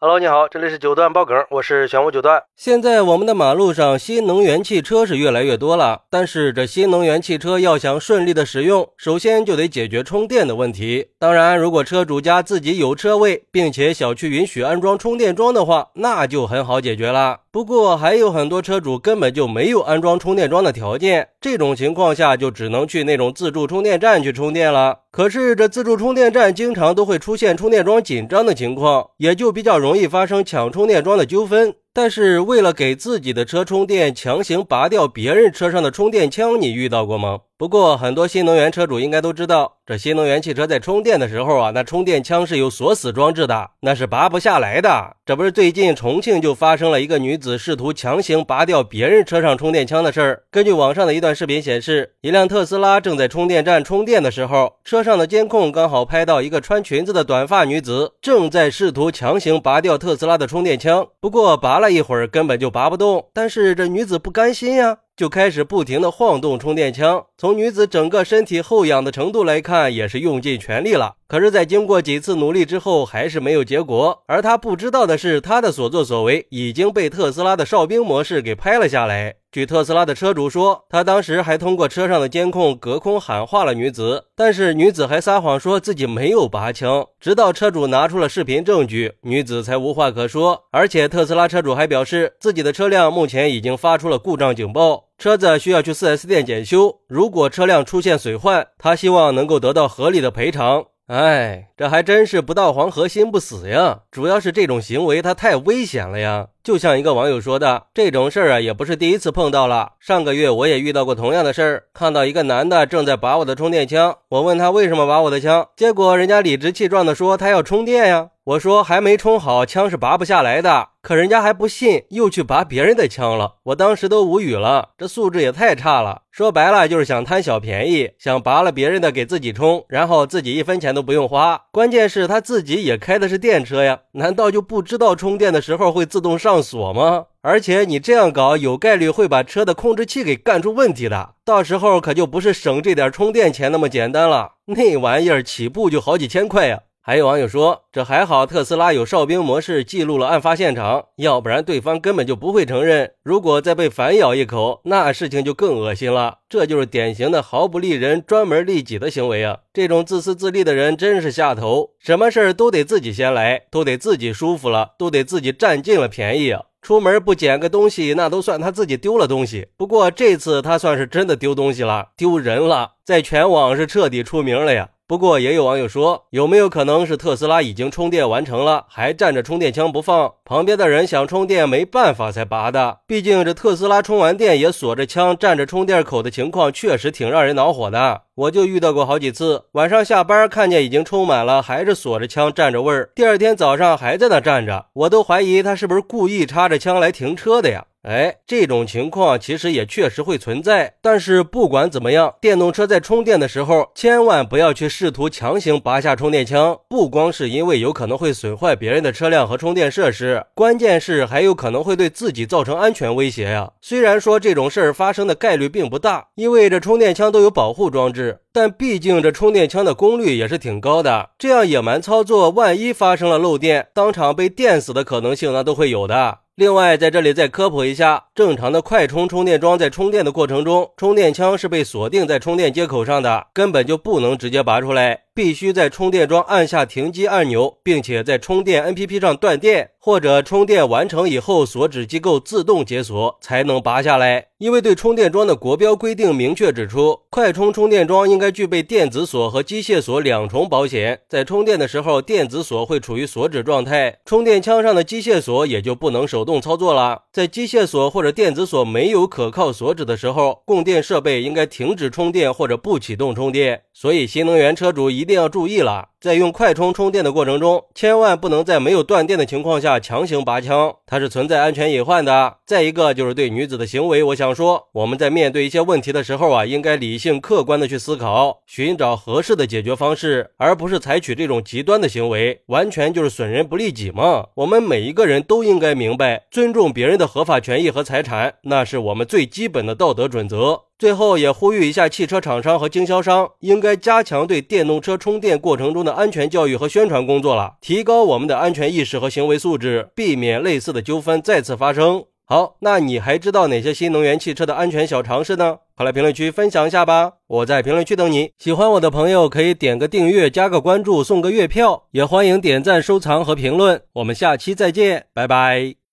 Hello，你好，这里是九段爆梗，我是玄武九段。现在我们的马路上新能源汽车是越来越多了，但是这新能源汽车要想顺利的使用，首先就得解决充电的问题。当然，如果车主家自己有车位，并且小区允许安装充电桩的话，那就很好解决了。不过还有很多车主根本就没有安装充电桩的条件，这种情况下就只能去那种自助充电站去充电了。可是这自助充电站经常都会出现充电桩紧张的情况，也就比较容易发生抢充电桩的纠纷。但是为了给自己的车充电，强行拔掉别人车上的充电枪，你遇到过吗？不过很多新能源车主应该都知道，这新能源汽车在充电的时候啊，那充电枪是有锁死装置的，那是拔不下来的。这不是最近重庆就发生了一个女子试图强行拔掉别人车上充电枪的事儿。根据网上的一段视频显示，一辆特斯拉正在充电站充电的时候，车上的监控刚好拍到一个穿裙子的短发女子正在试图强行拔掉特斯拉的充电枪。不过拔了一会儿，根本就拔不动。但是这女子不甘心呀。就开始不停的晃动充电枪，从女子整个身体后仰的程度来看，也是用尽全力了。可是，在经过几次努力之后，还是没有结果。而她不知道的是，她的所作所为已经被特斯拉的哨兵模式给拍了下来。据特斯拉的车主说，他当时还通过车上的监控隔空喊话了女子，但是女子还撒谎说自己没有拔枪。直到车主拿出了视频证据，女子才无话可说。而且，特斯拉车主还表示，自己的车辆目前已经发出了故障警报，车子需要去 4S 店检修。如果车辆出现损坏，他希望能够得到合理的赔偿。哎，这还真是不到黄河心不死呀！主要是这种行为它太危险了呀。就像一个网友说的，这种事儿啊也不是第一次碰到了。上个月我也遇到过同样的事儿，看到一个男的正在拔我的充电枪，我问他为什么拔我的枪，结果人家理直气壮的说他要充电呀。我说还没充好，枪是拔不下来的。可人家还不信，又去拔别人的枪了。我当时都无语了，这素质也太差了。说白了就是想贪小便宜，想拔了别人的给自己充，然后自己一分钱都不用花。关键是他自己也开的是电车呀，难道就不知道充电的时候会自动上锁吗？而且你这样搞，有概率会把车的控制器给干出问题的，到时候可就不是省这点充电钱那么简单了。那玩意儿起步就好几千块呀。还有网友说，这还好，特斯拉有哨兵模式记录了案发现场，要不然对方根本就不会承认。如果再被反咬一口，那事情就更恶心了。这就是典型的毫不利人、专门利己的行为啊！这种自私自利的人真是下头，什么事儿都得自己先来，都得自己舒服了，都得自己占尽了便宜！出门不捡个东西，那都算他自己丢了东西。不过这次他算是真的丢东西了，丢人了，在全网是彻底出名了呀。不过也有网友说，有没有可能是特斯拉已经充电完成了，还站着充电枪不放，旁边的人想充电没办法才拔的？毕竟这特斯拉充完电也锁着枪站着充电口的情况，确实挺让人恼火的。我就遇到过好几次，晚上下班看见已经充满了，还是锁着枪站着味儿，第二天早上还在那站着，我都怀疑他是不是故意插着枪来停车的呀？哎，这种情况其实也确实会存在。但是不管怎么样，电动车在充电的时候，千万不要去试图强行拔下充电枪。不光是因为有可能会损坏别人的车辆和充电设施，关键是还有可能会对自己造成安全威胁呀。虽然说这种事儿发生的概率并不大，因为这充电枪都有保护装置，但毕竟这充电枪的功率也是挺高的。这样野蛮操作，万一发生了漏电，当场被电死的可能性那都会有的。另外，在这里再科普一下，正常的快充充电桩在充电的过程中，充电枪是被锁定在充电接口上的，根本就不能直接拔出来，必须在充电桩按下停机按钮，并且在充电 APP 上断电，或者充电完成以后锁止机构自动解锁，才能拔下来。因为对充电桩的国标规定明确指出，快充充电桩应该具备电子锁和机械锁两重保险，在充电的时候，电子锁会处于锁止状态，充电枪上的机械锁也就不能手动操作了。在机械锁或者电子锁没有可靠锁止的时候，供电设备应该停止充电或者不启动充电。所以，新能源车主一一定要注意了。在用快充充电的过程中，千万不能在没有断电的情况下强行拔枪，它是存在安全隐患的。再一个就是对女子的行为，我想说，我们在面对一些问题的时候啊，应该理性客观的去思考，寻找合适的解决方式，而不是采取这种极端的行为，完全就是损人不利己嘛。我们每一个人都应该明白，尊重别人的合法权益和财产，那是我们最基本的道德准则。最后也呼吁一下汽车厂商和经销商，应该加强对电动车充电过程中的。安全教育和宣传工作了，提高我们的安全意识和行为素质，避免类似的纠纷再次发生。好，那你还知道哪些新能源汽车的安全小常识呢？快来评论区分享一下吧！我在评论区等你。喜欢我的朋友可以点个订阅、加个关注、送个月票，也欢迎点赞、收藏和评论。我们下期再见，拜拜。